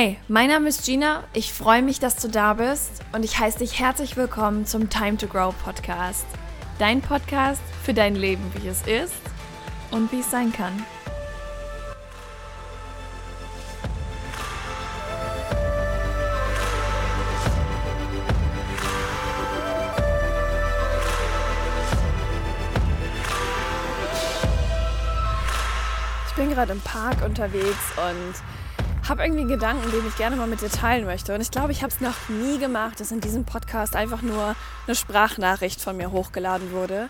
Hey, mein Name ist Gina. Ich freue mich, dass du da bist und ich heiße dich herzlich willkommen zum Time to Grow Podcast. Dein Podcast für dein Leben, wie es ist und wie es sein kann. Ich bin gerade im Park unterwegs und habe irgendwie einen Gedanken, den ich gerne mal mit dir teilen möchte. Und ich glaube, ich habe es noch nie gemacht, dass in diesem Podcast einfach nur eine Sprachnachricht von mir hochgeladen wurde.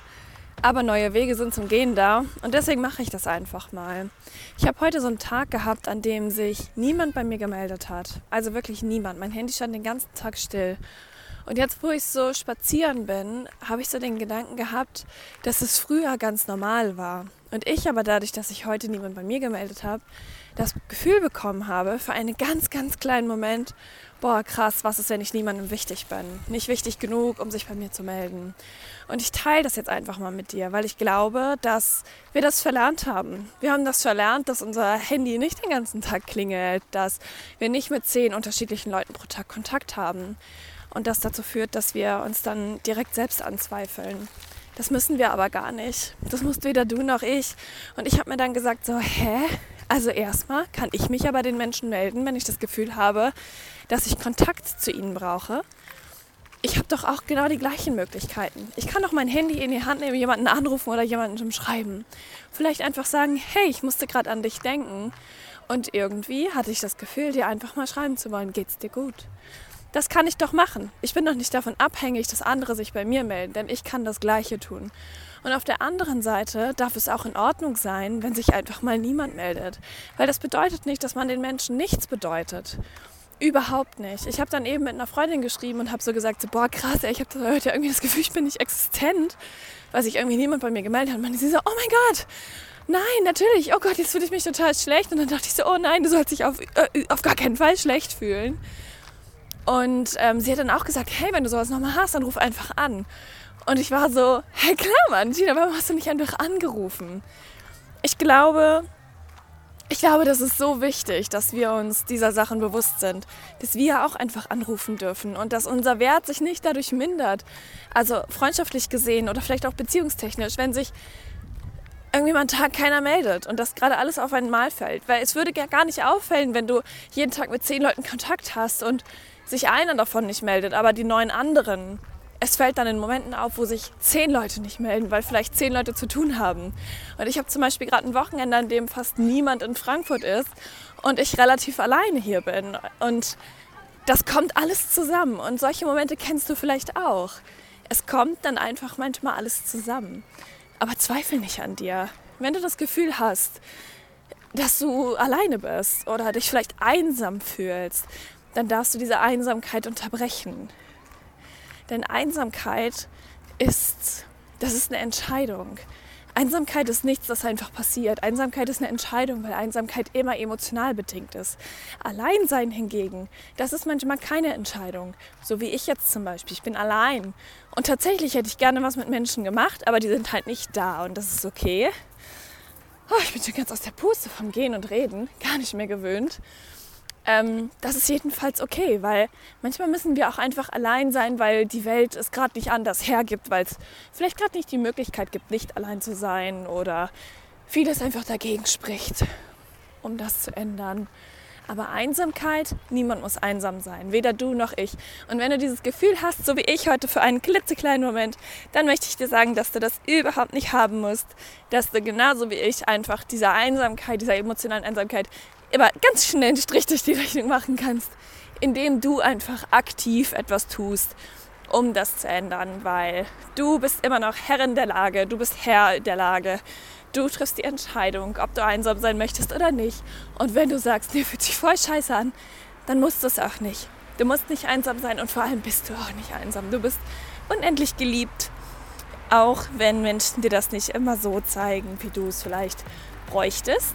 Aber neue Wege sind zum Gehen da und deswegen mache ich das einfach mal. Ich habe heute so einen Tag gehabt, an dem sich niemand bei mir gemeldet hat. Also wirklich niemand. Mein Handy stand den ganzen Tag still. Und jetzt, wo ich so spazieren bin, habe ich so den Gedanken gehabt, dass es früher ganz normal war. Und ich aber dadurch, dass sich heute niemand bei mir gemeldet hat, das Gefühl bekommen habe, für einen ganz, ganz kleinen Moment, boah, krass, was ist, wenn ich niemandem wichtig bin? Nicht wichtig genug, um sich bei mir zu melden. Und ich teile das jetzt einfach mal mit dir, weil ich glaube, dass wir das verlernt haben. Wir haben das verlernt, dass unser Handy nicht den ganzen Tag klingelt, dass wir nicht mit zehn unterschiedlichen Leuten pro Tag Kontakt haben. Und das dazu führt, dass wir uns dann direkt selbst anzweifeln. Das müssen wir aber gar nicht. Das musst weder du noch ich. Und ich habe mir dann gesagt, so, hä? Also erstmal kann ich mich aber den Menschen melden, wenn ich das Gefühl habe, dass ich Kontakt zu ihnen brauche. Ich habe doch auch genau die gleichen Möglichkeiten. Ich kann doch mein Handy in die Hand nehmen, jemanden anrufen oder jemandem schreiben. Vielleicht einfach sagen, hey, ich musste gerade an dich denken. Und irgendwie hatte ich das Gefühl, dir einfach mal schreiben zu wollen, geht's dir gut? Das kann ich doch machen. Ich bin doch nicht davon abhängig, dass andere sich bei mir melden, denn ich kann das Gleiche tun. Und auf der anderen Seite darf es auch in Ordnung sein, wenn sich einfach mal niemand meldet. Weil das bedeutet nicht, dass man den Menschen nichts bedeutet. Überhaupt nicht. Ich habe dann eben mit einer Freundin geschrieben und habe so gesagt, so, boah krass, ey, ich habe heute irgendwie das Gefühl, ich bin nicht existent, weil sich irgendwie niemand bei mir gemeldet hat. Und sie so, oh mein Gott, nein, natürlich, oh Gott, jetzt fühle ich mich total schlecht. Und dann dachte ich so, oh nein, du sollst dich auf, äh, auf gar keinen Fall schlecht fühlen. Und ähm, sie hat dann auch gesagt, hey, wenn du sowas nochmal hast, dann ruf einfach an. Und ich war so, hey klar, Mann, Gina, warum hast du nicht einfach angerufen? Ich glaube, ich glaube, das ist so wichtig, dass wir uns dieser Sachen bewusst sind, dass wir auch einfach anrufen dürfen und dass unser Wert sich nicht dadurch mindert. Also freundschaftlich gesehen oder vielleicht auch beziehungstechnisch, wenn sich irgendwie mal einen Tag keiner meldet und das gerade alles auf einmal fällt. Weil es würde gar nicht auffallen, wenn du jeden Tag mit zehn Leuten Kontakt hast und sich einer davon nicht meldet, aber die neun anderen es fällt dann in Momenten auf, wo sich zehn Leute nicht melden, weil vielleicht zehn Leute zu tun haben. Und ich habe zum Beispiel gerade ein Wochenende, an dem fast niemand in Frankfurt ist und ich relativ alleine hier bin. Und das kommt alles zusammen. Und solche Momente kennst du vielleicht auch. Es kommt dann einfach manchmal alles zusammen. Aber zweifel nicht an dir. Wenn du das Gefühl hast, dass du alleine bist oder dich vielleicht einsam fühlst, dann darfst du diese Einsamkeit unterbrechen. Denn Einsamkeit ist, das ist eine Entscheidung. Einsamkeit ist nichts, das einfach passiert. Einsamkeit ist eine Entscheidung, weil Einsamkeit immer emotional bedingt ist. Alleinsein hingegen, das ist manchmal keine Entscheidung. So wie ich jetzt zum Beispiel. Ich bin allein. Und tatsächlich hätte ich gerne was mit Menschen gemacht, aber die sind halt nicht da und das ist okay. Oh, ich bin schon ganz aus der Puste vom Gehen und Reden. Gar nicht mehr gewöhnt. Ähm, das ist jedenfalls okay, weil manchmal müssen wir auch einfach allein sein, weil die Welt es gerade nicht anders hergibt, weil es vielleicht gerade nicht die Möglichkeit gibt, nicht allein zu sein oder vieles einfach dagegen spricht, um das zu ändern. Aber Einsamkeit, niemand muss einsam sein, weder du noch ich. Und wenn du dieses Gefühl hast, so wie ich heute für einen klitzekleinen Moment, dann möchte ich dir sagen, dass du das überhaupt nicht haben musst, dass du genauso wie ich einfach dieser Einsamkeit, dieser emotionalen Einsamkeit immer ganz schnell einen Strich durch die Rechnung machen kannst, indem du einfach aktiv etwas tust, um das zu ändern, weil du bist immer noch Herrin der Lage, du bist Herr der Lage. Du triffst die Entscheidung, ob du einsam sein möchtest oder nicht. Und wenn du sagst, dir fühlt sich voll scheiße an, dann musst du es auch nicht. Du musst nicht einsam sein und vor allem bist du auch nicht einsam. Du bist unendlich geliebt, auch wenn Menschen dir das nicht immer so zeigen, wie du es vielleicht bräuchtest.